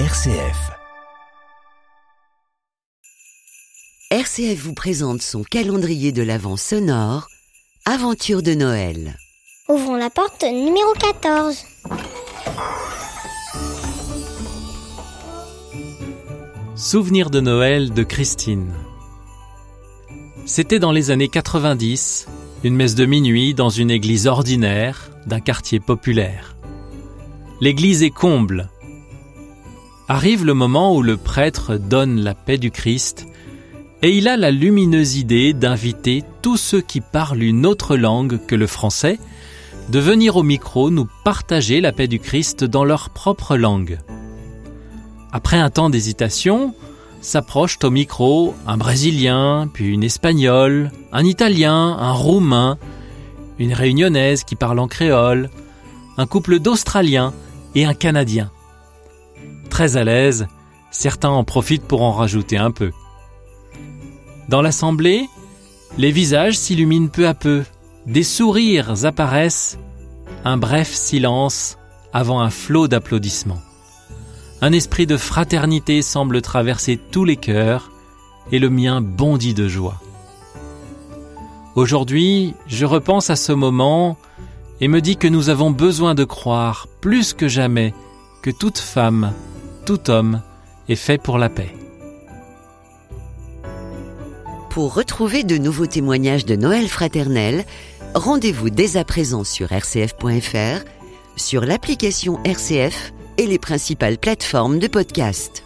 RCF. RCF vous présente son calendrier de l'Avent sonore, Aventure de Noël. Ouvrons la porte numéro 14. Souvenir de Noël de Christine. C'était dans les années 90, une messe de minuit dans une église ordinaire d'un quartier populaire. L'église est comble. Arrive le moment où le prêtre donne la paix du Christ et il a la lumineuse idée d'inviter tous ceux qui parlent une autre langue que le français de venir au micro nous partager la paix du Christ dans leur propre langue. Après un temps d'hésitation, s'approchent au micro un Brésilien, puis une Espagnole, un Italien, un Roumain, une Réunionnaise qui parle en créole, un couple d'Australiens et un Canadien. Très à l'aise, certains en profitent pour en rajouter un peu. Dans l'assemblée, les visages s'illuminent peu à peu, des sourires apparaissent, un bref silence avant un flot d'applaudissements. Un esprit de fraternité semble traverser tous les cœurs et le mien bondit de joie. Aujourd'hui, je repense à ce moment et me dis que nous avons besoin de croire plus que jamais que toute femme, tout homme est fait pour la paix. Pour retrouver de nouveaux témoignages de Noël fraternel, rendez-vous dès à présent sur rcf.fr, sur l'application RCF et les principales plateformes de podcast.